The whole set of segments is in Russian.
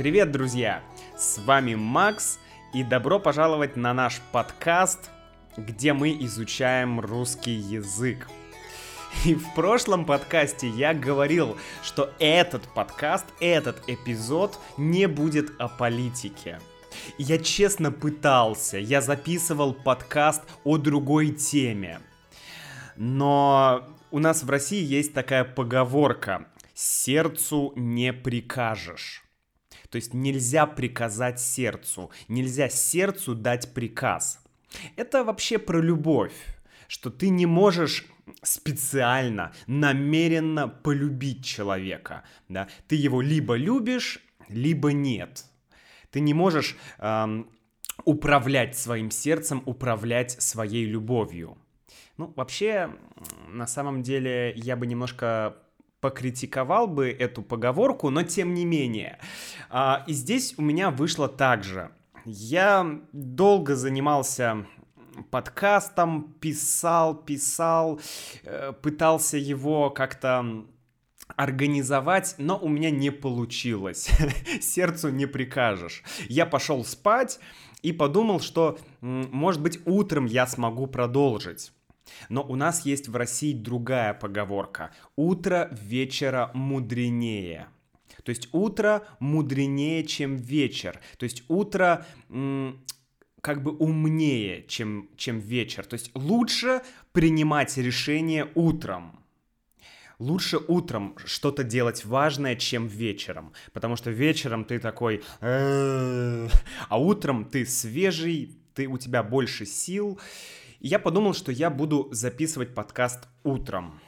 Привет, друзья! С вами Макс, и добро пожаловать на наш подкаст, где мы изучаем русский язык. И в прошлом подкасте я говорил, что этот подкаст, этот эпизод не будет о политике. Я честно пытался, я записывал подкаст о другой теме. Но у нас в России есть такая поговорка «сердцу не прикажешь». То есть нельзя приказать сердцу, нельзя сердцу дать приказ. Это вообще про любовь, что ты не можешь специально, намеренно полюбить человека. Да? Ты его либо любишь, либо нет. Ты не можешь эм, управлять своим сердцем, управлять своей любовью. Ну, вообще, на самом деле, я бы немножко покритиковал бы эту поговорку, но тем не менее. А, и здесь у меня вышло так же. Я долго занимался подкастом, писал, писал, э, пытался его как-то организовать, но у меня не получилось. Сердцу не прикажешь. Я пошел спать и подумал, что, может быть, утром я смогу продолжить. Но у нас есть в России другая поговорка. Утро вечера мудренее. То есть утро мудренее, чем вечер. То есть утро как бы умнее, чем, чем вечер. То есть лучше принимать решение утром. Лучше утром что-то делать важное, чем вечером. Потому что вечером ты такой... А утром ты свежий, ты, у тебя больше сил. И я подумал, что я буду записывать подкаст утром.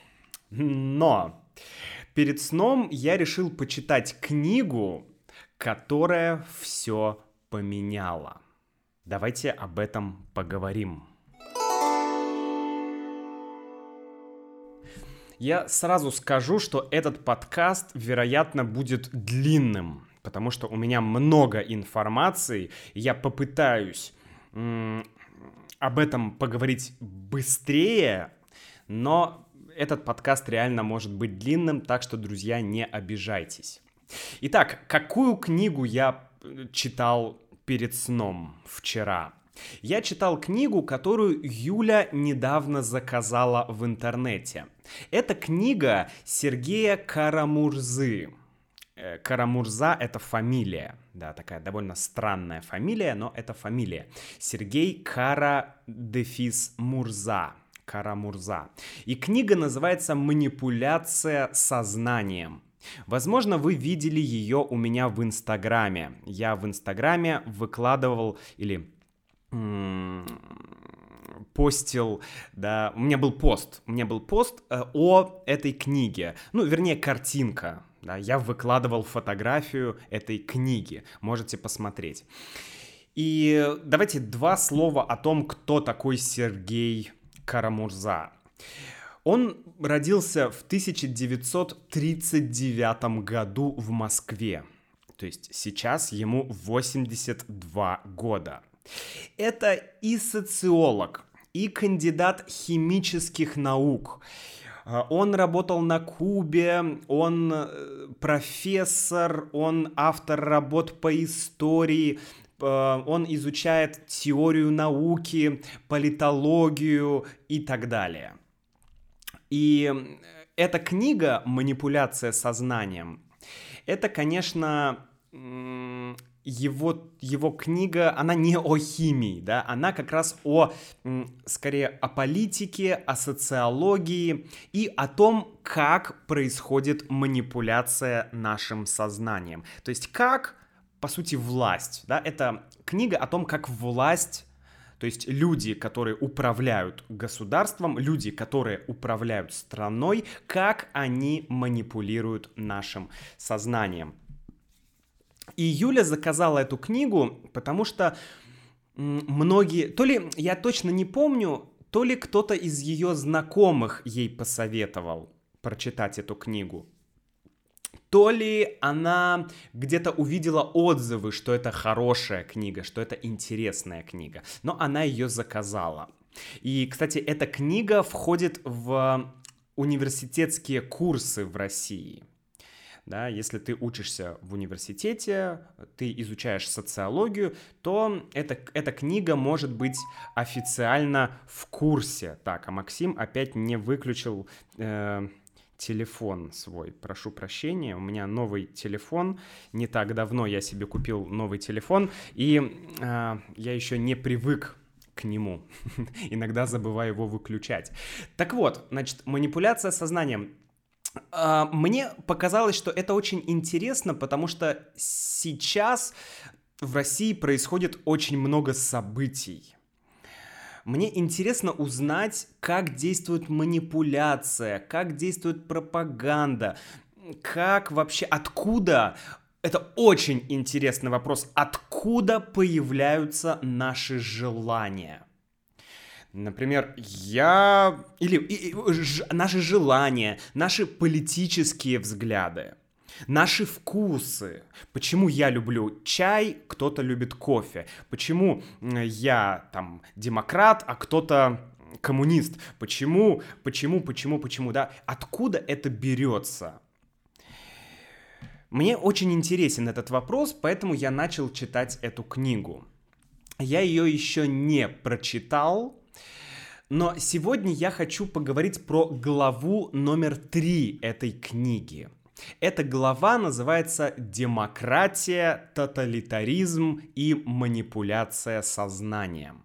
Но перед сном я решил почитать книгу, которая все поменяла. Давайте об этом поговорим. Я сразу скажу, что этот подкаст, вероятно, будет длинным, потому что у меня много информации, я попытаюсь об этом поговорить быстрее, но этот подкаст реально может быть длинным, так что, друзья, не обижайтесь. Итак, какую книгу я э, читал перед сном вчера. Я читал книгу, которую Юля недавно заказала в интернете. Это книга Сергея Карамурзы. Э, Карамурза — это фамилия, да, такая довольно странная фамилия, но это фамилия. Сергей Кара Дефис Мурза. Карамурза. И книга называется «Манипуляция сознанием». Возможно, вы видели ее у меня в Инстаграме. Я в Инстаграме выкладывал или постил, да, у меня был пост, у меня был пост э, о этой книге, ну, вернее, картинка, да, я выкладывал фотографию этой книги, можете посмотреть. И давайте два слова о том, кто такой Сергей Карамурза. Он родился в 1939 году в Москве. То есть сейчас ему 82 года. Это и социолог, и кандидат химических наук. А, он работал на Кубе, он э, профессор, он автор работ по истории, э, он изучает теорию науки, политологию и так далее. И эта книга «Манипуляция сознанием» это, конечно, его, его книга, она не о химии, да, она как раз о, скорее, о политике, о социологии и о том, как происходит манипуляция нашим сознанием. То есть как, по сути, власть, да, это книга о том, как власть то есть люди, которые управляют государством, люди, которые управляют страной, как они манипулируют нашим сознанием. И Юля заказала эту книгу, потому что многие, то ли, я точно не помню, то ли кто-то из ее знакомых ей посоветовал прочитать эту книгу то ли она где-то увидела отзывы, что это хорошая книга, что это интересная книга, но она ее заказала. И, кстати, эта книга входит в университетские курсы в России. Да, если ты учишься в университете, ты изучаешь социологию, то эта, эта книга может быть официально в курсе. Так, а Максим опять не выключил э, телефон свой. Прошу прощения, у меня новый телефон. Не так давно я себе купил новый телефон, и э, я еще не привык к нему. Иногда забываю его выключать. Так вот, значит, манипуляция сознанием. А, мне показалось, что это очень интересно, потому что сейчас в России происходит очень много событий. Мне интересно узнать, как действует манипуляция, как действует пропаганда, как вообще, откуда это очень интересный вопрос. Откуда появляются наши желания? Например, я... Или и, и, ж, наши желания, наши политические взгляды, наши вкусы. Почему я люблю чай, кто-то любит кофе. Почему я там демократ, а кто-то коммунист. Почему, почему, почему, почему, да? Откуда это берется? Мне очень интересен этот вопрос, поэтому я начал читать эту книгу. Я ее еще не прочитал, но сегодня я хочу поговорить про главу номер три этой книги. Эта глава называется «Демократия, тоталитаризм и манипуляция сознанием».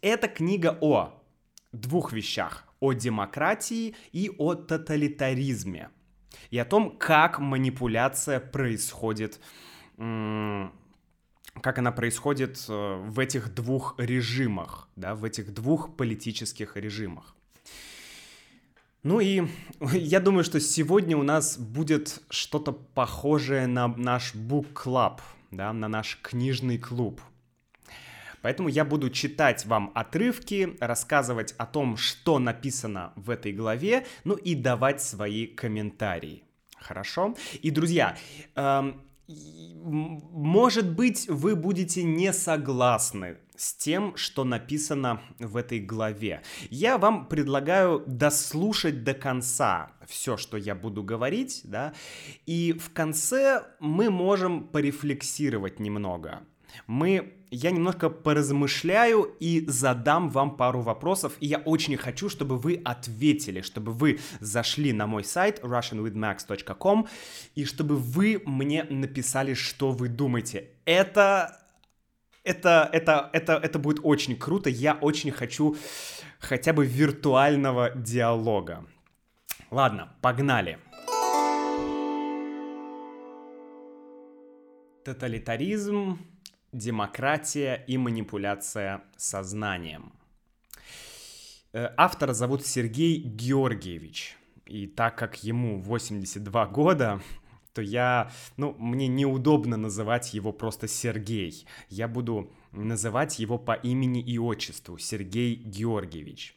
Это книга о двух вещах. О демократии и о тоталитаризме. И о том, как манипуляция происходит как она происходит э, в этих двух режимах, да, в этих двух политических режимах. Ну и я думаю, что сегодня у нас будет что-то похожее на наш book club, да, на наш книжный клуб. Поэтому я буду читать вам отрывки, рассказывать о том, что написано в этой главе, ну и давать свои комментарии. Хорошо? И, друзья, эм, может быть, вы будете не согласны с тем, что написано в этой главе. Я вам предлагаю дослушать до конца все, что я буду говорить, да, и в конце мы можем порефлексировать немного. Мы я немножко поразмышляю и задам вам пару вопросов, и я очень хочу, чтобы вы ответили, чтобы вы зашли на мой сайт russianwithmax.com и чтобы вы мне написали, что вы думаете. Это это, это, это, это будет очень круто. Я очень хочу хотя бы виртуального диалога. Ладно, погнали. Тоталитаризм демократия и манипуляция сознанием. Э, автора зовут Сергей Георгиевич. И так как ему 82 года, то я, ну, мне неудобно называть его просто Сергей. Я буду называть его по имени и отчеству Сергей Георгиевич.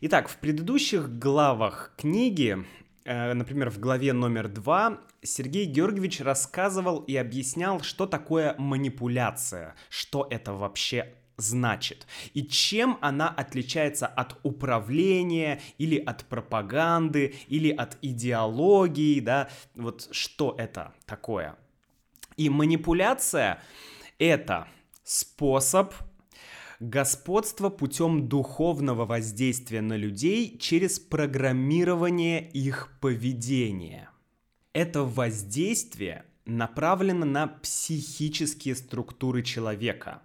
Итак, в предыдущих главах книги например, в главе номер два Сергей Георгиевич рассказывал и объяснял, что такое манипуляция, что это вообще значит и чем она отличается от управления или от пропаганды или от идеологии, да, вот что это такое. И манипуляция это способ господство путем духовного воздействия на людей через программирование их поведения. Это воздействие направлено на психические структуры человека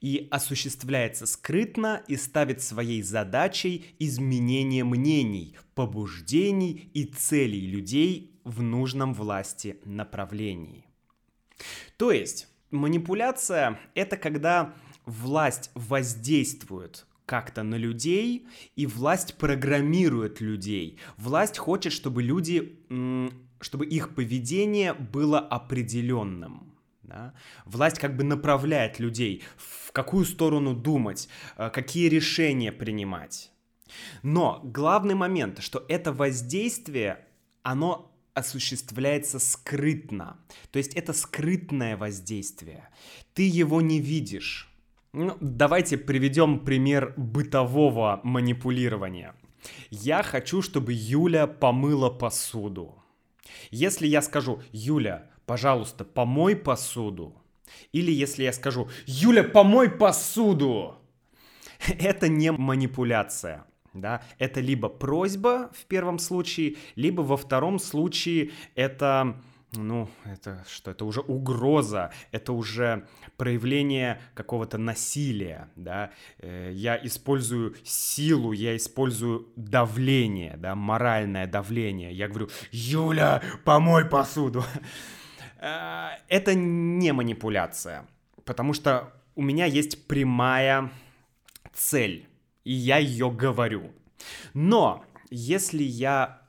и осуществляется скрытно и ставит своей задачей изменение мнений, побуждений и целей людей в нужном власти направлении. То есть манипуляция — это когда власть воздействует как-то на людей, и власть программирует людей. Власть хочет, чтобы люди, чтобы их поведение было определенным. Да? Власть как бы направляет людей, в какую сторону думать, э, какие решения принимать. Но главный момент, что это воздействие, оно осуществляется скрытно. То есть это скрытное воздействие. Ты его не видишь. Ну, давайте приведем пример бытового манипулирования. Я хочу, чтобы Юля помыла посуду. Если я скажу, Юля, пожалуйста, помой посуду, или если я скажу, Юля, помой посуду, это не манипуляция. Да? Это либо просьба в первом случае, либо во втором случае это ну, это что? Это уже угроза, это уже проявление какого-то насилия, да. Э, я использую силу, я использую давление, да, моральное давление. Я говорю, Юля, помой посуду. Э, это не манипуляция, потому что у меня есть прямая цель, и я ее говорю. Но если я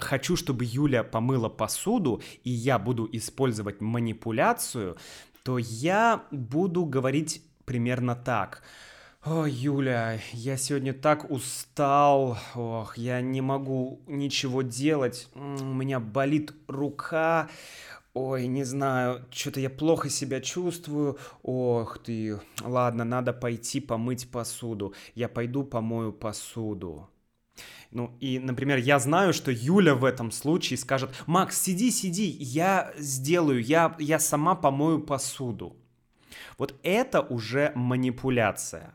хочу, чтобы Юля помыла посуду, и я буду использовать манипуляцию, то я буду говорить примерно так. О, Юля, я сегодня так устал. Ох, я не могу ничего делать. У меня болит рука. Ой, не знаю, что-то я плохо себя чувствую. Ох ты, ладно, надо пойти помыть посуду. Я пойду помою посуду. Ну и, например, я знаю, что Юля в этом случае скажет, Макс, сиди, сиди, я сделаю, я, я сама помою посуду. Вот это уже манипуляция.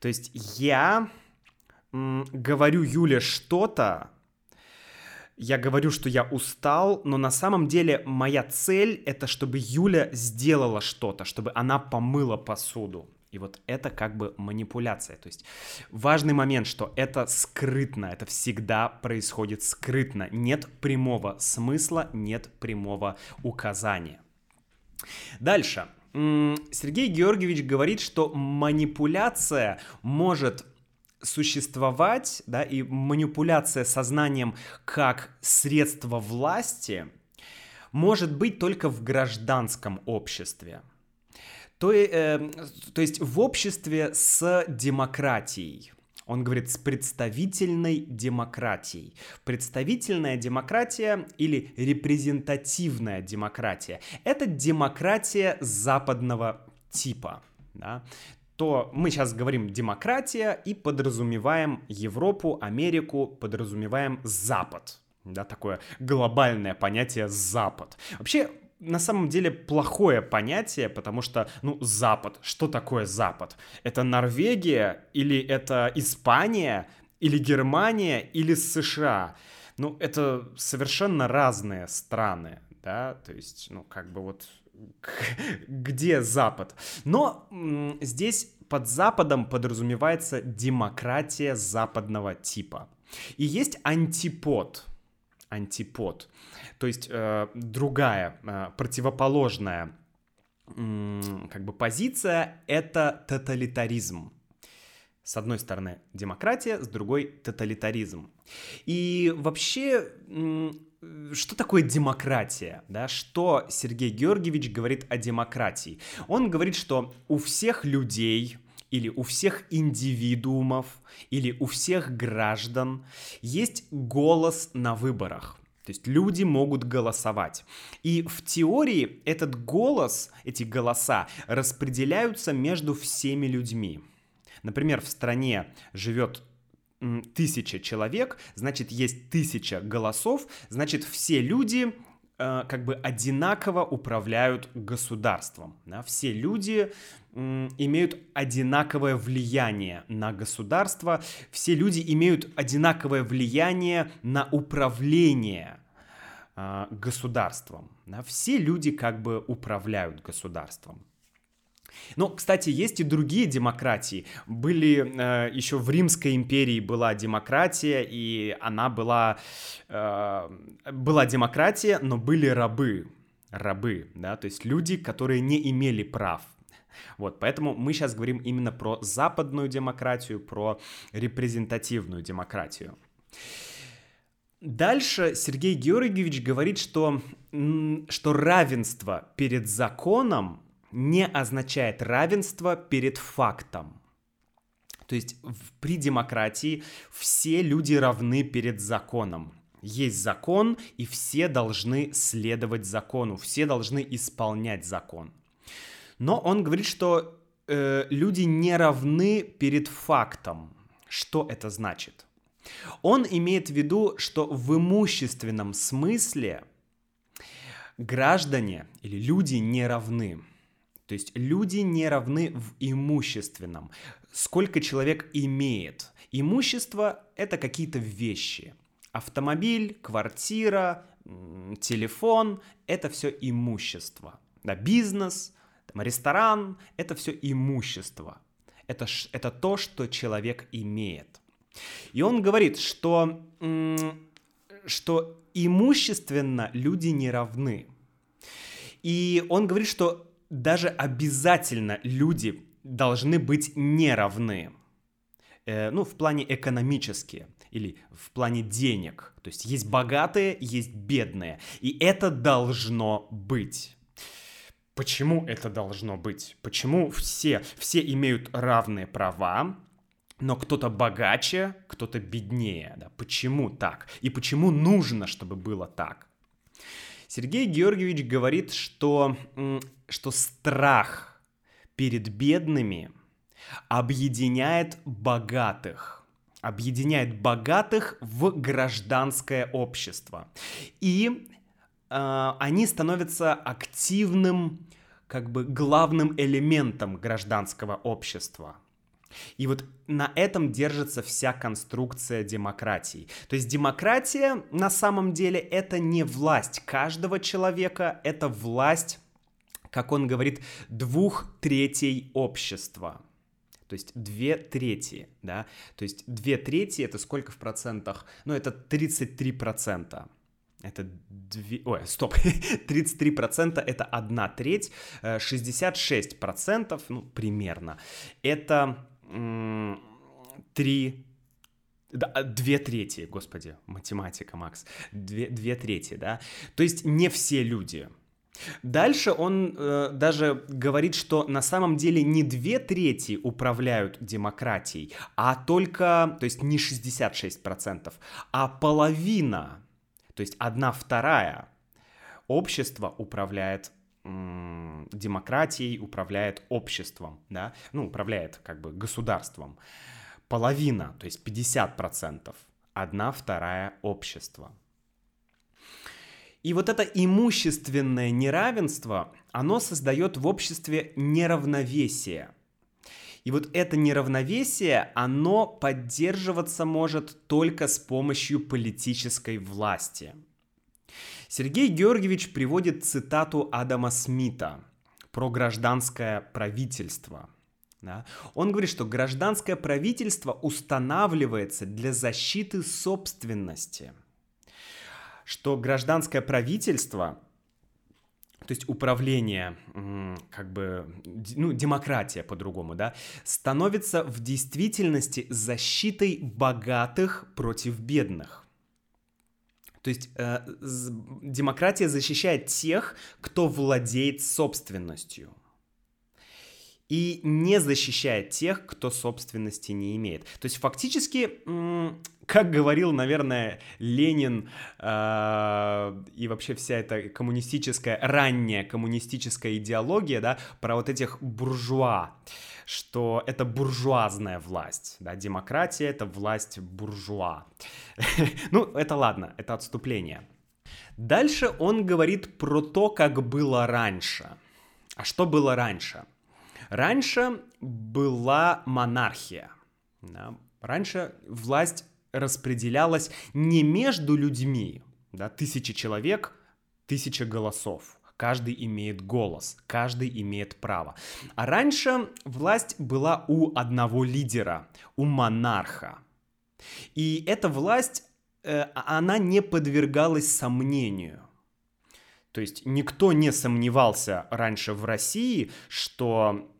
То есть я говорю Юле что-то, я говорю, что я устал, но на самом деле моя цель это, чтобы Юля сделала что-то, чтобы она помыла посуду. Вот это как бы манипуляция. То есть важный момент, что это скрытно, это всегда происходит скрытно. Нет прямого смысла, нет прямого указания. Дальше. Сергей Георгиевич говорит, что манипуляция может существовать, да, и манипуляция сознанием как средство власти может быть только в гражданском обществе. То, э, то есть в обществе с демократией. Он говорит с представительной демократией. Представительная демократия или репрезентативная демократия – это демократия западного типа. Да? то мы сейчас говорим демократия и подразумеваем Европу, Америку, подразумеваем Запад. Да, такое глобальное понятие Запад. Вообще, на самом деле плохое понятие, потому что, ну, Запад, что такое Запад? Это Норвегия или это Испания или Германия или США? Ну, это совершенно разные страны, да, то есть, ну, как бы вот где Запад. Но здесь под Западом подразумевается демократия западного типа. И есть антипод. Антипод. То есть э, другая, э, противоположная э, как бы позиция — это тоталитаризм. С одной стороны демократия, с другой тоталитаризм. И вообще что такое демократия? Да? Что Сергей Георгиевич говорит о демократии? Он говорит, что у всех людей или у всех индивидуумов или у всех граждан есть голос на выборах. То есть люди могут голосовать. И в теории этот голос, эти голоса распределяются между всеми людьми. Например, в стране живет тысяча человек, значит, есть тысяча голосов, значит, все люди как бы одинаково управляют государством. Да? Все люди э, имеют одинаковое влияние на государство, все люди имеют одинаковое влияние на управление э, государством. Да? Все люди как бы управляют государством. Ну, кстати, есть и другие демократии. Были э, еще в Римской империи была демократия, и она была э, была демократия, но были рабы, рабы, да, то есть люди, которые не имели прав. Вот, поэтому мы сейчас говорим именно про западную демократию, про репрезентативную демократию. Дальше Сергей Георгиевич говорит, что, что равенство перед законом не означает равенство перед фактом. То есть при демократии все люди равны перед законом. Есть закон, и все должны следовать закону, все должны исполнять закон. Но он говорит, что э, люди не равны перед фактом. Что это значит? Он имеет в виду, что в имущественном смысле граждане или люди не равны. То есть люди не равны в имущественном. Сколько человек имеет. Имущество — это какие-то вещи. Автомобиль, квартира, телефон — это все имущество. Да, бизнес, там, ресторан — это все имущество. Это, это то, что человек имеет. И он говорит, что, что имущественно люди не равны. И он говорит, что даже обязательно люди должны быть неравны. Э, ну, в плане экономические или в плане денег. То есть есть богатые, есть бедные. И это должно быть. Почему это должно быть? Почему все, все имеют равные права, но кто-то богаче, кто-то беднее? Да? Почему так? И почему нужно, чтобы было так? Сергей Георгиевич говорит, что, что страх перед бедными объединяет богатых, объединяет богатых в гражданское общество. И э, они становятся активным, как бы главным элементом гражданского общества. И вот на этом держится вся конструкция демократии. То есть демократия на самом деле это не власть каждого человека, это власть, как он говорит, двух третей общества. То есть две трети, да, то есть две трети это сколько в процентах? Ну, это 33 процента. Это две... Ой, стоп. 33% это одна треть. 66%, э, ну, примерно, это три да, а, две трети, господи, математика, Макс, две, две трети, да, то есть не все люди. Дальше он э, даже говорит, что на самом деле не две трети управляют демократией, а только, то есть не 66%, а половина, то есть одна вторая общества управляет демократией, управляет обществом, да, ну, управляет как бы государством. Половина, то есть 50%, одна вторая общества. И вот это имущественное неравенство, оно создает в обществе неравновесие. И вот это неравновесие, оно поддерживаться может только с помощью политической власти – Сергей Георгиевич приводит цитату Адама Смита про гражданское правительство. Да? Он говорит, что гражданское правительство устанавливается для защиты собственности, что гражданское правительство то есть управление, как бы, ну, демократия по-другому, да, становится в действительности защитой богатых против бедных. То есть э, демократия защищает тех, кто владеет собственностью. И не защищает тех, кто собственности не имеет. То есть фактически, как говорил, наверное, Ленин э, и вообще вся эта коммунистическая, ранняя коммунистическая идеология, да, про вот этих буржуа что это буржуазная власть, да, демократия — это власть буржуа. ну, это ладно, это отступление. Дальше он говорит про то, как было раньше. А что было раньше? Раньше была монархия. Да? Раньше власть распределялась не между людьми, да, тысячи человек, тысяча голосов, каждый имеет голос, каждый имеет право. А раньше власть была у одного лидера, у монарха. И эта власть, э, она не подвергалась сомнению. То есть никто не сомневался раньше в России, что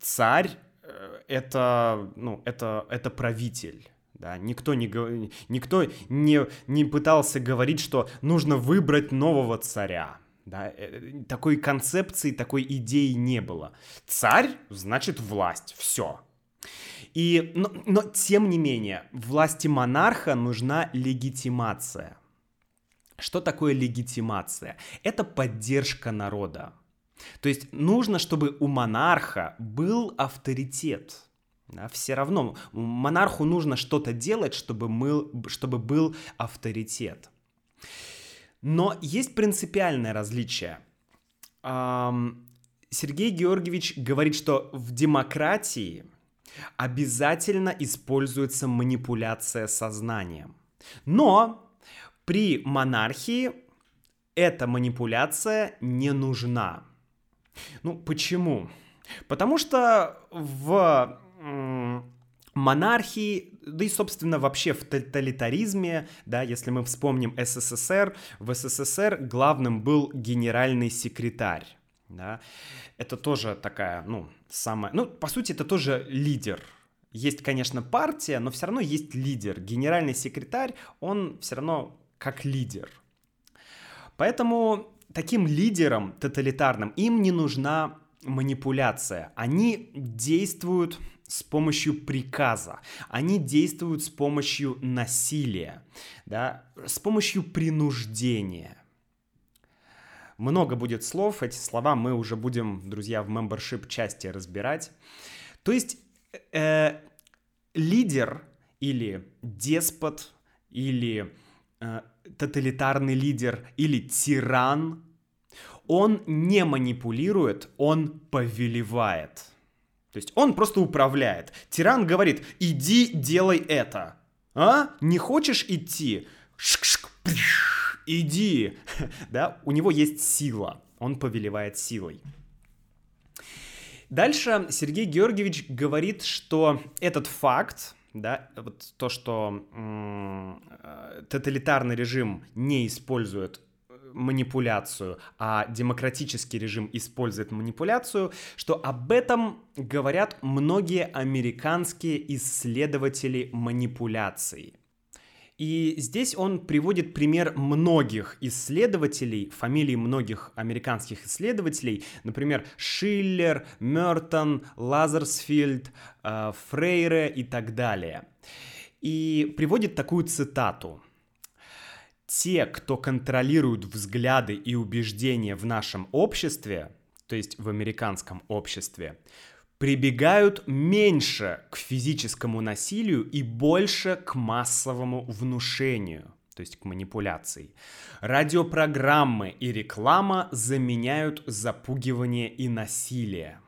царь э, это, ну, это, это правитель. Да, никто не, никто не, не пытался говорить, что нужно выбрать нового царя. Да, э, такой концепции, такой идеи не было. Царь значит власть, все. И, но, но тем не менее, власти монарха нужна легитимация. Что такое легитимация? Это поддержка народа. То есть нужно, чтобы у монарха был авторитет. Да, все равно монарху нужно что-то делать, чтобы, мы, чтобы был авторитет. Но есть принципиальное различие. Сергей Георгиевич говорит, что в демократии обязательно используется манипуляция сознанием. Но при монархии эта манипуляция не нужна. Ну, почему? Потому что в монархии, да и, собственно, вообще в тоталитаризме, да, если мы вспомним СССР, в СССР главным был генеральный секретарь, да, это тоже такая, ну, самая, ну, по сути, это тоже лидер, есть, конечно, партия, но все равно есть лидер. Генеральный секретарь, он все равно как лидер. Поэтому таким лидерам тоталитарным им не нужна манипуляция. Они действуют с помощью приказа, они действуют с помощью насилия, да, с помощью принуждения. Много будет слов, эти слова мы уже будем, друзья, в membership части разбирать. То есть э, лидер или деспот или э, тоталитарный лидер или тиран, он не манипулирует, он повелевает. То есть он просто управляет. Тиран говорит, иди делай это. А? Не хочешь идти? Шк-шк, иди. да? У него есть сила. Он повелевает силой. Дальше Сергей Георгиевич говорит, что этот факт, да, вот то, что э, тоталитарный режим не использует манипуляцию, а демократический режим использует манипуляцию, что об этом говорят многие американские исследователи манипуляций. И здесь он приводит пример многих исследователей, фамилии многих американских исследователей, например, Шиллер, Мертон, Лазерсфилд, э, Фрейре и так далее. И приводит такую цитату те, кто контролируют взгляды и убеждения в нашем обществе, то есть в американском обществе, прибегают меньше к физическому насилию и больше к массовому внушению, то есть к манипуляции. Радиопрограммы и реклама заменяют запугивание и насилие.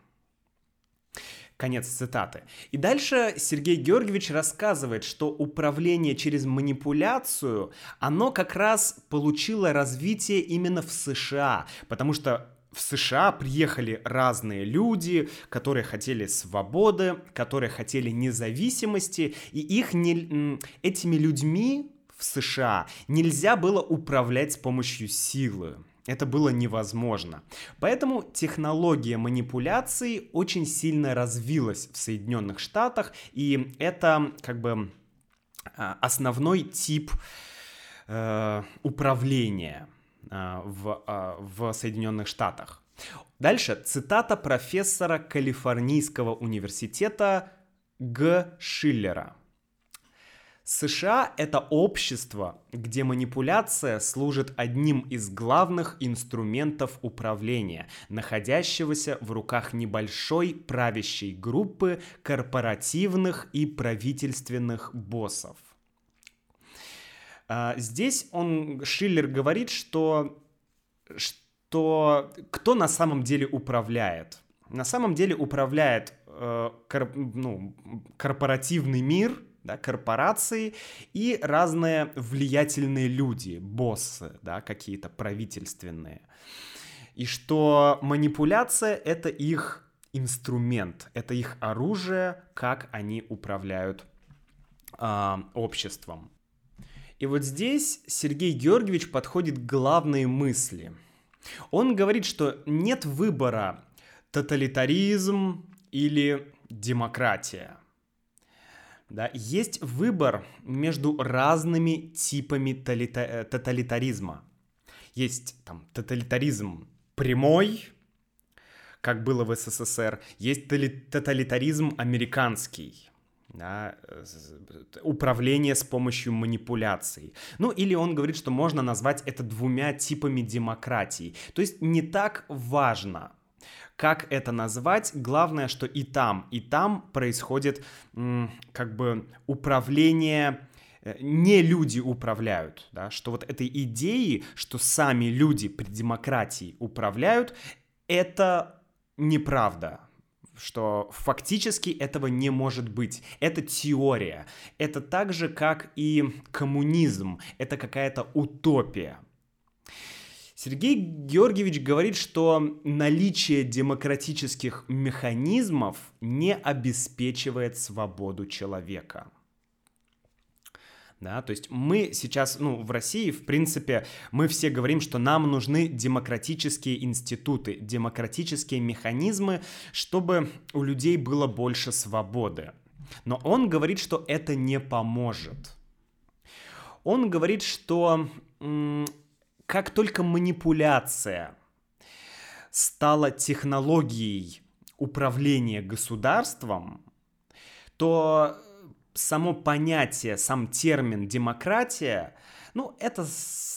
Конец цитаты. И дальше Сергей Георгиевич рассказывает, что управление через манипуляцию, оно как раз получило развитие именно в США, потому что в США приехали разные люди, которые хотели свободы, которые хотели независимости, и их не, этими людьми в США нельзя было управлять с помощью силы. Это было невозможно. Поэтому технология манипуляции очень сильно развилась в Соединенных Штатах, и это как бы а, основной тип э, управления в, э, в Соединенных Штатах. Дальше цитата профессора Калифорнийского университета Г. Шиллера – США — это общество, где манипуляция служит одним из главных инструментов управления, находящегося в руках небольшой правящей группы корпоративных и правительственных боссов. А, здесь он, Шиллер говорит, что, что кто на самом деле управляет? На самом деле управляет э, кор, ну, корпоративный мир — да, корпорации и разные влиятельные люди, боссы, да, какие-то правительственные. И что манипуляция — это их инструмент, это их оружие, как они управляют э, обществом. И вот здесь Сергей Георгиевич подходит к главной мысли. Он говорит, что нет выбора тоталитаризм или демократия да, есть выбор между разными типами толита- э, тоталитаризма. Есть там тоталитаризм прямой, как было в СССР, есть тоталитаризм американский, да, управление с помощью манипуляций. Ну или он говорит, что можно назвать это двумя типами демократии. То есть не так важно, как это назвать, главное, что и там, и там происходит как бы управление э, не люди управляют, да, что вот этой идеи, что сами люди при демократии управляют, это неправда, что фактически этого не может быть. Это теория. Это так же, как и коммунизм. Это какая-то утопия. Сергей Георгиевич говорит, что наличие демократических механизмов не обеспечивает свободу человека. Да, то есть мы сейчас, ну, в России, в принципе, мы все говорим, что нам нужны демократические институты, демократические механизмы, чтобы у людей было больше свободы. Но он говорит, что это не поможет. Он говорит, что как только манипуляция стала технологией управления государством, то само понятие, сам термин демократия, ну, это,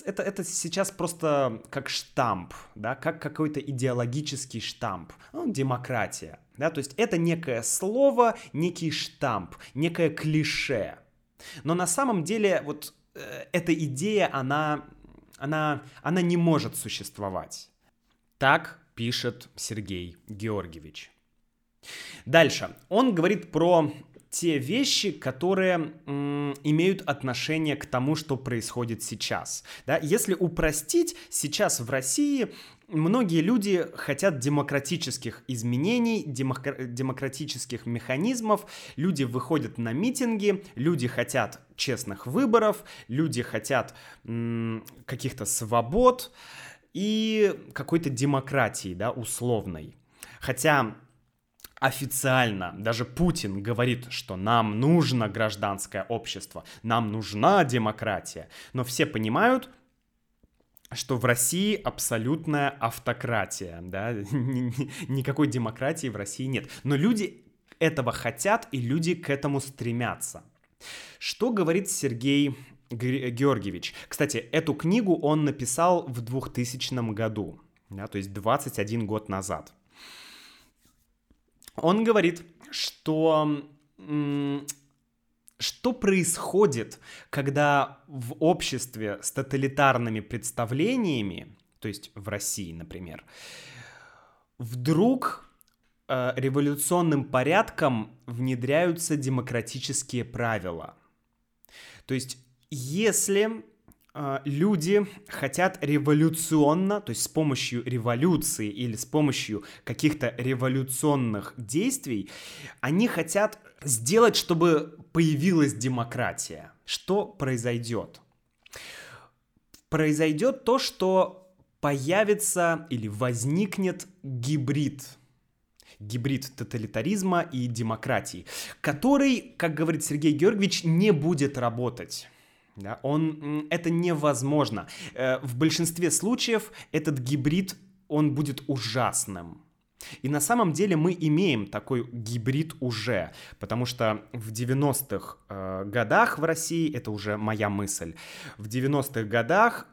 это, это сейчас просто как штамп, да, как какой-то идеологический штамп, ну, демократия, да, то есть это некое слово, некий штамп, некое клише. Но на самом деле вот э, эта идея, она она, она не может существовать. Так пишет Сергей Георгиевич. Дальше. Он говорит про те вещи, которые м, имеют отношение к тому, что происходит сейчас. Да? Если упростить, сейчас в России многие люди хотят демократических изменений, демокр- демократических механизмов. Люди выходят на митинги, люди хотят честных выборов, люди хотят каких-то свобод и какой-то демократии, да, условной. Хотя официально даже Путин говорит, что нам нужно гражданское общество, нам нужна демократия. Но все понимают, что в России абсолютная автократия, да, никакой демократии в России нет. Но люди этого хотят, и люди к этому стремятся. Что говорит Сергей Георгиевич? Кстати, эту книгу он написал в 2000 году, да, то есть 21 год назад он говорит, что что происходит, когда в обществе с тоталитарными представлениями, то есть в России, например, вдруг э, революционным порядком внедряются демократические правила. То есть если люди хотят революционно, то есть с помощью революции или с помощью каких-то революционных действий, они хотят сделать, чтобы появилась демократия. Что произойдет? Произойдет то, что появится или возникнет гибрид гибрид тоталитаризма и демократии, который, как говорит Сергей Георгиевич, не будет работать. Да, он, это невозможно. Э, в большинстве случаев этот гибрид, он будет ужасным. И на самом деле мы имеем такой гибрид уже, потому что в 90-х э, годах в России, это уже моя мысль, в 90-х годах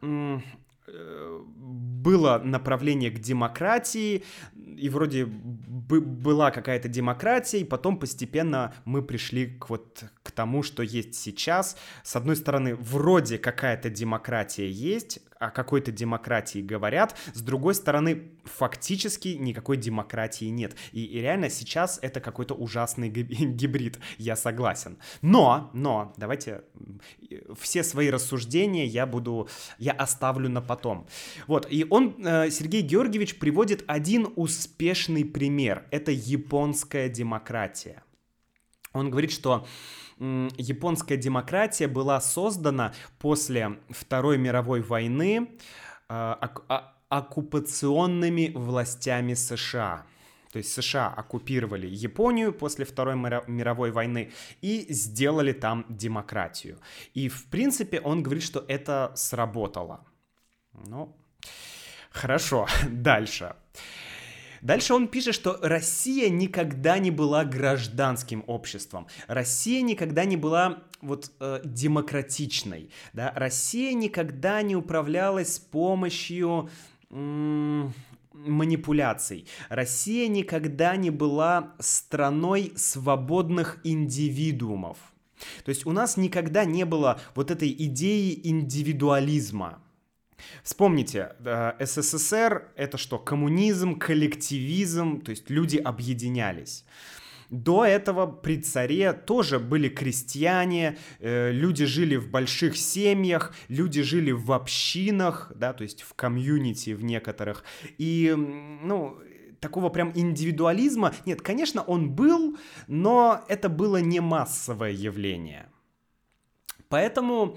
было направление к демократии, и вроде бы была какая-то демократия, и потом постепенно мы пришли к вот к тому, что есть сейчас. С одной стороны, вроде какая-то демократия есть, о какой-то демократии говорят, с другой стороны, фактически никакой демократии нет. И, и реально сейчас это какой-то ужасный гибрид, я согласен. Но, но, давайте все свои рассуждения я буду, я оставлю на потом. Вот, и он, э, Сергей Георгиевич, приводит один успешный пример. Это японская демократия. Он говорит, что японская демократия была создана после Второй мировой войны а, оккупационными властями США. То есть США оккупировали Японию после Второй мировой войны и сделали там демократию. И в принципе он говорит, что это сработало. Ну, хорошо, дальше. Дальше он пишет, что Россия никогда не была гражданским обществом. Россия никогда не была вот э, демократичной. Да? Россия никогда не управлялась с помощью... Манипуляций. Россия никогда не была страной свободных индивидуумов. То есть у нас никогда не было вот этой идеи индивидуализма. Вспомните, э, СССР это что? Коммунизм, коллективизм, то есть люди объединялись. До этого при царе тоже были крестьяне, э, люди жили в больших семьях, люди жили в общинах, да, то есть в комьюнити в некоторых. И, ну, такого прям индивидуализма, нет, конечно, он был, но это было не массовое явление. Поэтому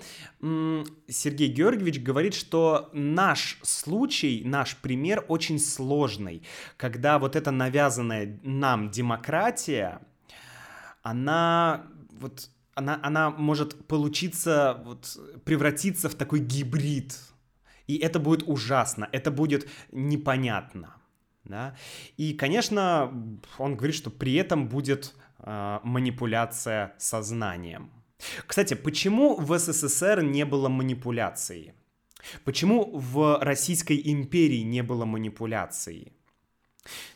Сергей Георгиевич говорит, что наш случай, наш пример очень сложный, когда вот эта навязанная нам демократия, она вот она, она может получиться, вот, превратиться в такой гибрид. И это будет ужасно, это будет непонятно. Да? И, конечно, он говорит, что при этом будет э, манипуляция сознанием. Кстати, почему в СССР не было манипуляции? Почему в Российской империи не было манипуляции?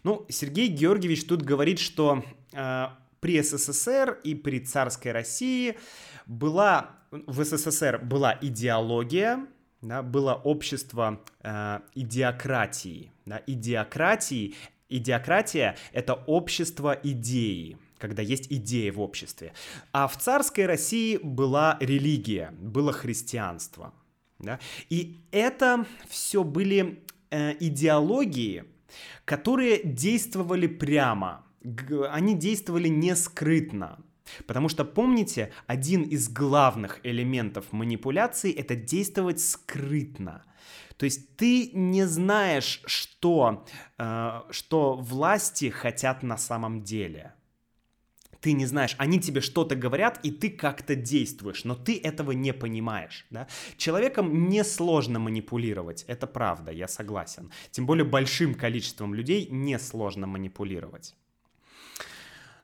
Ну, Сергей Георгиевич тут говорит, что э, при СССР и при царской России была в СССР была идеология, да, было общество э, идеократии. Да, идеократии, идеократия — это общество идеи когда есть идея в обществе. А в царской России была религия, было христианство. Да? И это все были э, идеологии, которые действовали прямо, они действовали не скрытно. Потому что, помните, один из главных элементов манипуляции — это действовать скрытно. То есть ты не знаешь, что, э, что власти хотят на самом деле ты не знаешь, они тебе что-то говорят, и ты как-то действуешь, но ты этого не понимаешь, да? Человеком несложно манипулировать, это правда, я согласен. Тем более большим количеством людей несложно манипулировать.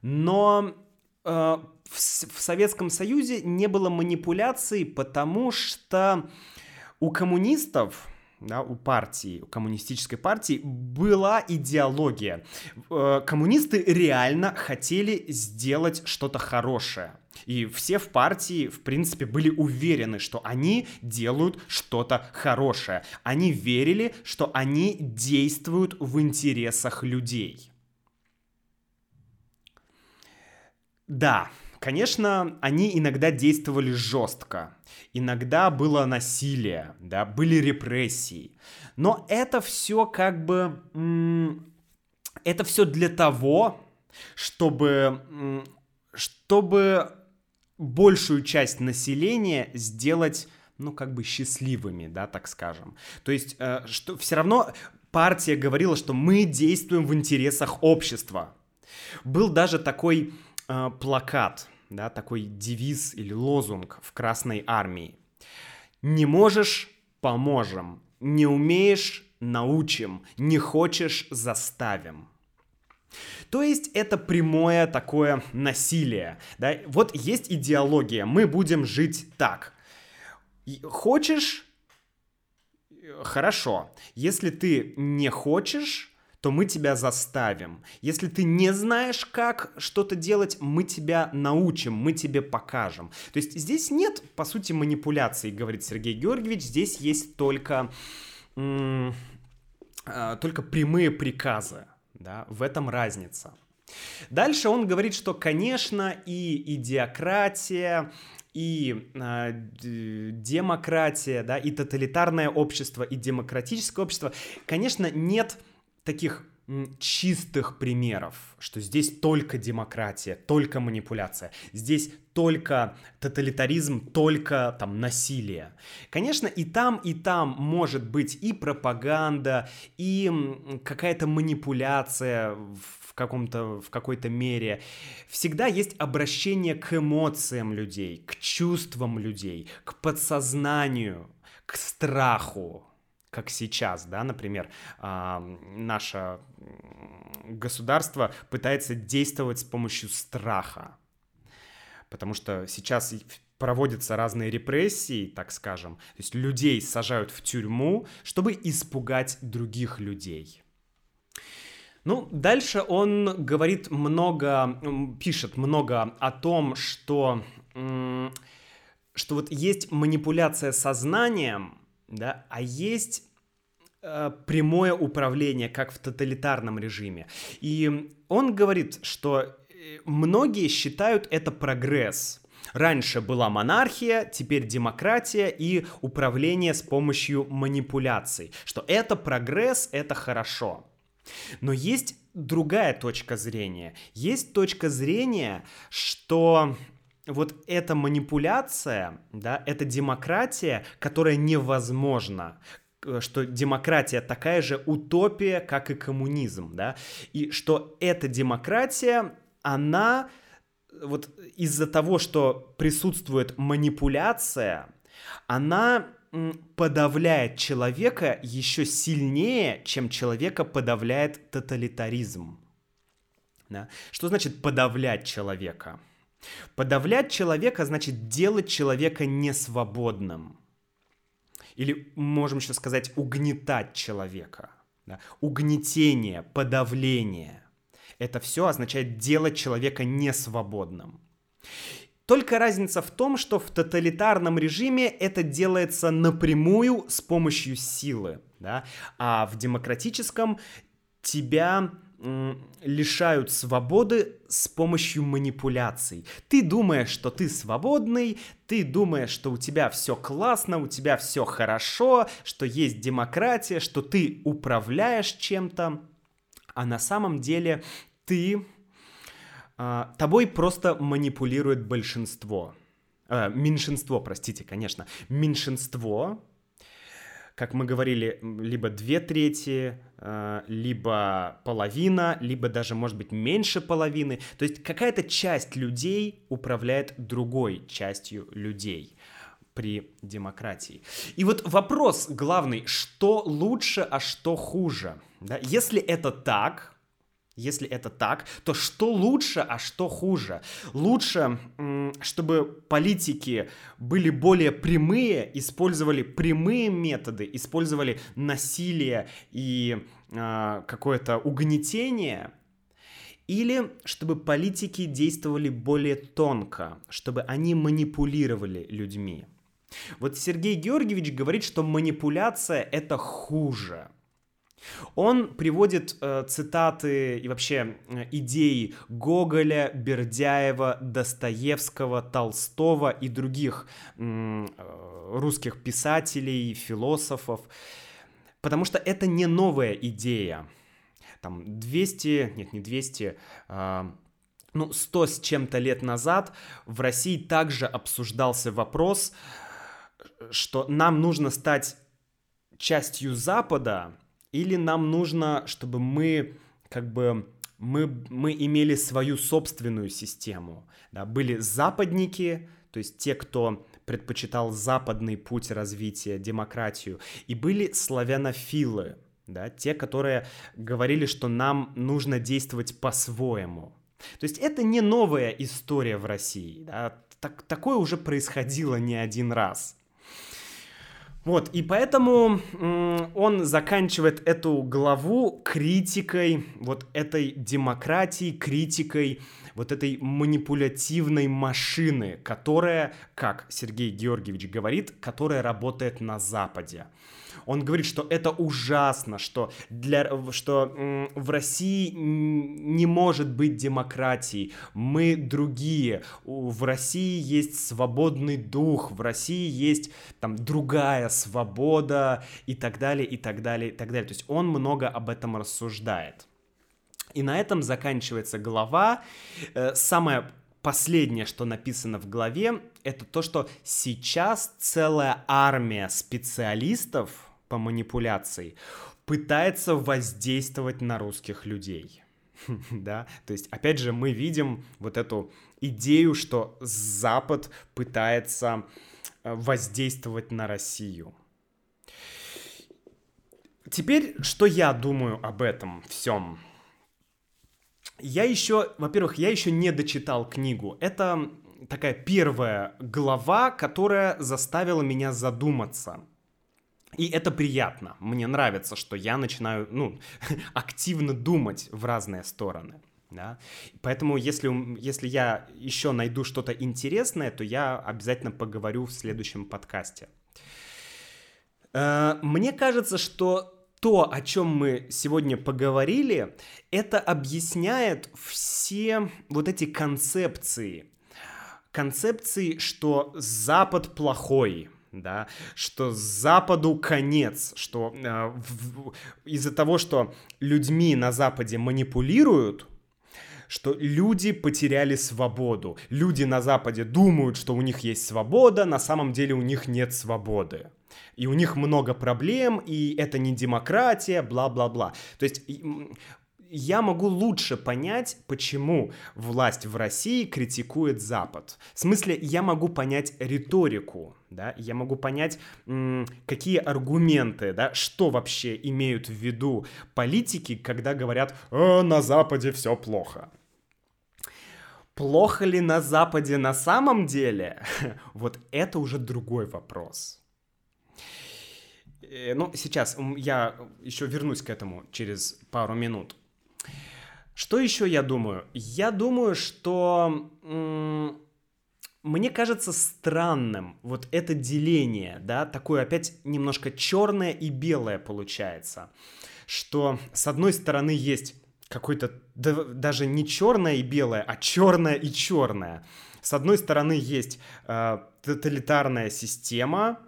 Но э, в, в Советском Союзе не было манипуляций, потому что у коммунистов да, у партии, у коммунистической партии была идеология. Э, коммунисты реально хотели сделать что-то хорошее. И все в партии, в принципе, были уверены, что они делают что-то хорошее. Они верили, что они действуют в интересах людей. Да, Конечно, они иногда действовали жестко, иногда было насилие, да, были репрессии, но это все как бы, это все для того, чтобы, чтобы большую часть населения сделать ну, как бы счастливыми, да, так скажем. То есть, э, что все равно партия говорила, что мы действуем в интересах общества. Был даже такой э, плакат, да, такой девиз или лозунг в Красной Армии. Не можешь – поможем, не умеешь – научим, не хочешь – заставим. То есть это прямое такое насилие. Да? Вот есть идеология, мы будем жить так. Хочешь? Хорошо. Если ты не хочешь, то мы тебя заставим. Если ты не знаешь, как что-то делать, мы тебя научим, мы тебе покажем. То есть здесь нет, по сути, манипуляций, говорит Сергей Георгиевич, здесь есть только, э, только прямые приказы. Да? В этом разница. Дальше он говорит, что, конечно, и идиократия, и э, демократия, да, и тоталитарное общество, и демократическое общество, конечно, нет таких чистых примеров, что здесь только демократия, только манипуляция, здесь только тоталитаризм, только там насилие. Конечно, и там, и там может быть и пропаганда, и какая-то манипуляция в каком-то, в какой-то мере. Всегда есть обращение к эмоциям людей, к чувствам людей, к подсознанию, к страху, как сейчас, да, например, наше государство пытается действовать с помощью страха, потому что сейчас проводятся разные репрессии, так скажем, то есть людей сажают в тюрьму, чтобы испугать других людей. Ну, дальше он говорит много, пишет много о том, что, что вот есть манипуляция сознанием, да, а есть э, прямое управление, как в тоталитарном режиме. И он говорит, что э, многие считают это прогресс. Раньше была монархия, теперь демократия и управление с помощью манипуляций. Что это прогресс, это хорошо. Но есть другая точка зрения. Есть точка зрения, что вот эта манипуляция, да, это демократия, которая невозможна, что демократия такая же утопия, как и коммунизм, да, и что эта демократия, она вот из-за того, что присутствует манипуляция, она подавляет человека еще сильнее, чем человека подавляет тоталитаризм. Да? Что значит подавлять человека? Подавлять человека значит делать человека несвободным. Или можем еще сказать угнетать человека. Да? Угнетение, подавление. Это все означает делать человека несвободным. Только разница в том, что в тоталитарном режиме это делается напрямую с помощью силы, да? а в демократическом тебя лишают свободы с помощью манипуляций. Ты думаешь, что ты свободный, ты думаешь, что у тебя все классно, у тебя все хорошо, что есть демократия, что ты управляешь чем-то, а на самом деле ты а, тобой просто манипулирует большинство. А, меньшинство, простите, конечно. Меньшинство, как мы говорили, либо две трети, а, либо половина, либо даже, может быть, меньше половины. То есть какая-то часть людей управляет другой частью людей при демократии. И вот вопрос главный, что лучше, а что хуже? Да? Если это так, если это так, то что лучше, а что хуже? Лучше, чтобы политики были более прямые, использовали прямые методы, использовали насилие и э, какое-то угнетение, или чтобы политики действовали более тонко, чтобы они манипулировали людьми. Вот Сергей Георгиевич говорит, что манипуляция это хуже – он приводит э, цитаты и вообще э, идеи Гоголя, Бердяева, Достоевского, Толстого и других э, русских писателей, философов, потому что это не новая идея. Там 200, нет, не 200, э, ну, 100 с чем-то лет назад в России также обсуждался вопрос, что нам нужно стать частью Запада, или нам нужно, чтобы мы как бы мы, мы имели свою собственную систему. Да? Были западники, то есть те, кто предпочитал западный путь развития, демократию, и были славянофилы, да, те, которые говорили, что нам нужно действовать по-своему. То есть это не новая история в России, да? так, такое уже происходило не один раз. Вот, и поэтому он заканчивает эту главу критикой вот этой демократии, критикой вот этой манипулятивной машины, которая, как Сергей Георгиевич говорит, которая работает на Западе. Он говорит, что это ужасно, что, для, что в России не может быть демократии. Мы другие. В России есть свободный дух, в России есть там другая свобода и так далее, и так далее, и так далее. То есть он много об этом рассуждает. И на этом заканчивается глава. Э, самое последнее, что написано в главе, это то, что сейчас целая армия специалистов по манипуляции пытается воздействовать на русских людей. да, то есть, опять же, мы видим вот эту идею, что Запад пытается э, воздействовать на Россию. Теперь, что я думаю об этом всем? Я еще, во-первых, я еще не дочитал книгу. Это такая первая глава, которая заставила меня задуматься. И это приятно. Мне нравится, что я начинаю, ну, активно думать в разные стороны. Да? Поэтому если, если я еще найду что-то интересное, то я обязательно поговорю в следующем подкасте. Э, мне кажется, что то, о чем мы сегодня поговорили, это объясняет все вот эти концепции. Концепции, что Запад плохой, да, что Западу конец, что э, из-за того, что людьми на Западе манипулируют, что люди потеряли свободу. Люди на Западе думают, что у них есть свобода, на самом деле у них нет свободы и у них много проблем, и это не демократия, бла-бла-бла. То есть я могу лучше понять, почему власть в России критикует Запад. В смысле, я могу понять риторику, да, я могу понять, какие аргументы, да, что вообще имеют в виду политики, когда говорят «Э, «на Западе все плохо». Плохо ли на Западе на самом деле? Вот это уже другой вопрос. Э, ну, сейчас я еще вернусь к этому через пару минут. Что еще я думаю? Я думаю, что мне кажется странным вот это деление, да, такое опять немножко черное и белое получается, что с одной стороны есть какой-то да, даже не черное и белое, а черное и черное. С одной стороны есть э, тоталитарная система,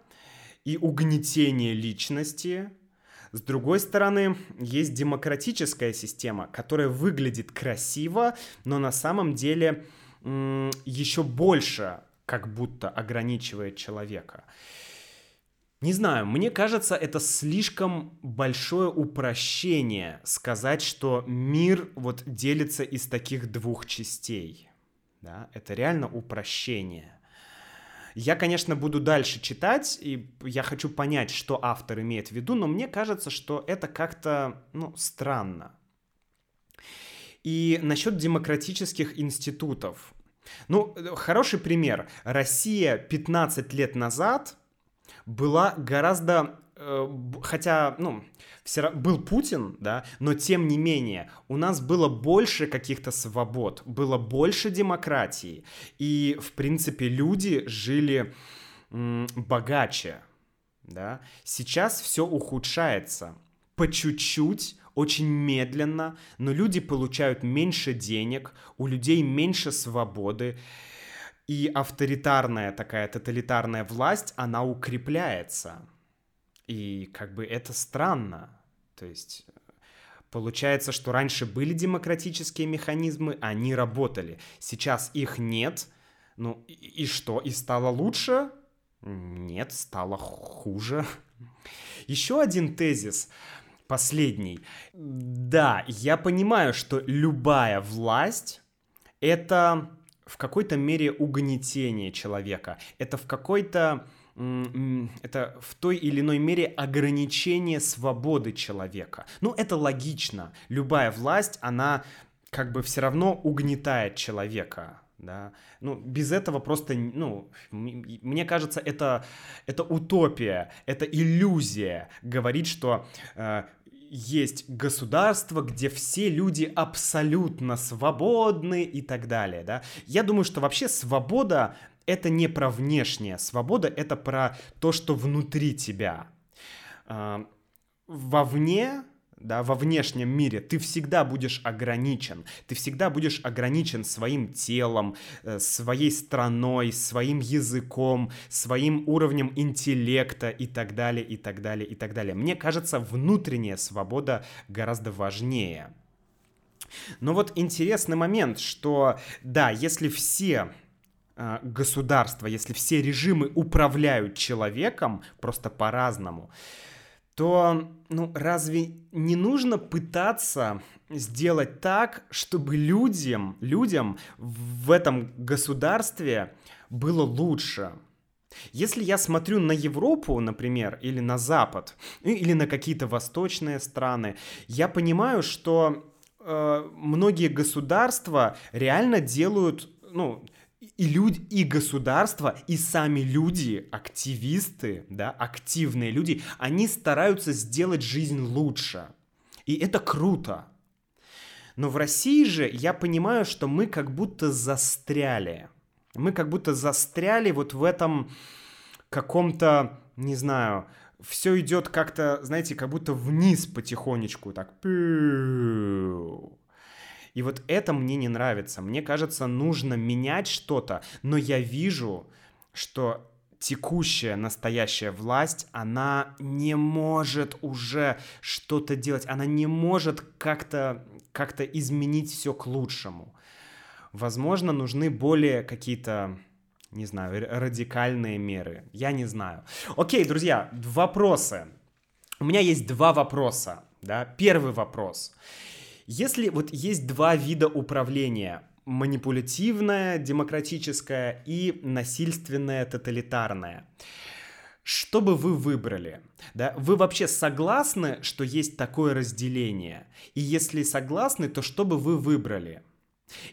и угнетение личности. С другой стороны, есть демократическая система, которая выглядит красиво, но на самом деле еще больше как будто ограничивает человека. Не знаю, мне кажется, это слишком большое упрощение сказать, что мир вот делится из таких двух частей. Да? Это реально упрощение. Я, конечно, буду дальше читать, и я хочу понять, что автор имеет в виду, но мне кажется, что это как-то, ну, странно. И насчет демократических институтов. Ну, хороший пример. Россия 15 лет назад была гораздо хотя, ну, все, был Путин, да, но тем не менее у нас было больше каких-то свобод, было больше демократии, и, в принципе, люди жили богаче, да. Сейчас все ухудшается по чуть-чуть, очень медленно, но люди получают меньше денег, у людей меньше свободы, и авторитарная такая тоталитарная власть, она укрепляется. И как бы это странно. То есть получается, что раньше были демократические механизмы, они работали. Сейчас их нет. Ну и, что? И стало лучше? Нет, стало хуже. Еще один тезис, последний. Да, я понимаю, что любая власть — это в какой-то мере угнетение человека. Это в какой-то это в той или иной мере ограничение свободы человека. Ну, это логично. Любая власть, она как бы все равно угнетает человека. Да? Ну, без этого просто, ну, мне кажется, это, это утопия, это иллюзия говорить, что э, есть государство, где все люди абсолютно свободны и так далее, да. Я думаю, что вообще свобода это не про внешнее. Свобода — это про то, что внутри тебя. А, вовне да, во внешнем мире, ты всегда будешь ограничен. Ты всегда будешь ограничен своим телом, э, своей страной, своим языком, своим уровнем интеллекта и так далее, и так далее, и так далее. Мне кажется, внутренняя свобода гораздо важнее. Но вот интересный момент, что да, если все государства, если все режимы управляют человеком просто по-разному, то ну, разве не нужно пытаться сделать так, чтобы людям, людям в этом государстве было лучше? Если я смотрю на Европу, например, или на Запад, или на какие-то восточные страны, я понимаю, что э, многие государства реально делают, ну, и люди, и государство, и сами люди, активисты, да, активные люди, они стараются сделать жизнь лучше. И это круто. Но в России же я понимаю, что мы как будто застряли. Мы как будто застряли вот в этом каком-то, не знаю, все идет как-то, знаете, как будто вниз потихонечку, так. И вот это мне не нравится. Мне кажется, нужно менять что-то, но я вижу, что текущая настоящая власть, она не может уже что-то делать, она не может как-то как изменить все к лучшему. Возможно, нужны более какие-то не знаю, радикальные меры. Я не знаю. Окей, друзья, вопросы. У меня есть два вопроса. Да? Первый вопрос. Если вот есть два вида управления, манипулятивное, демократическое и насильственное, тоталитарное, что бы вы выбрали? Да? Вы вообще согласны, что есть такое разделение? И если согласны, то что бы вы выбрали?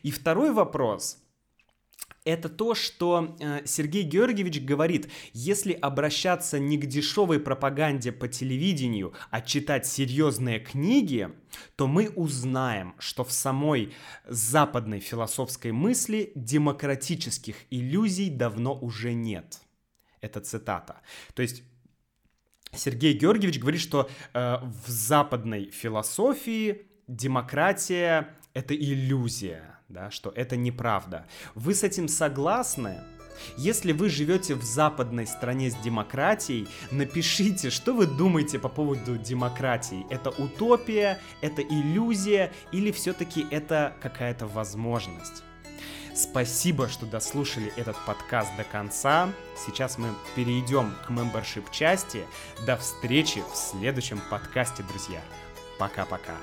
И второй вопрос это то, что э, Сергей Георгиевич говорит, если обращаться не к дешевой пропаганде по телевидению, а читать серьезные книги, то мы узнаем, что в самой западной философской мысли демократических иллюзий давно уже нет. Это цитата. То есть Сергей Георгиевич говорит, что э, в западной философии демократия это иллюзия да, что это неправда. Вы с этим согласны? Если вы живете в западной стране с демократией, напишите, что вы думаете по поводу демократии. Это утопия, это иллюзия или все-таки это какая-то возможность? Спасибо, что дослушали этот подкаст до конца. Сейчас мы перейдем к мембершип части. До встречи в следующем подкасте, друзья. Пока-пока.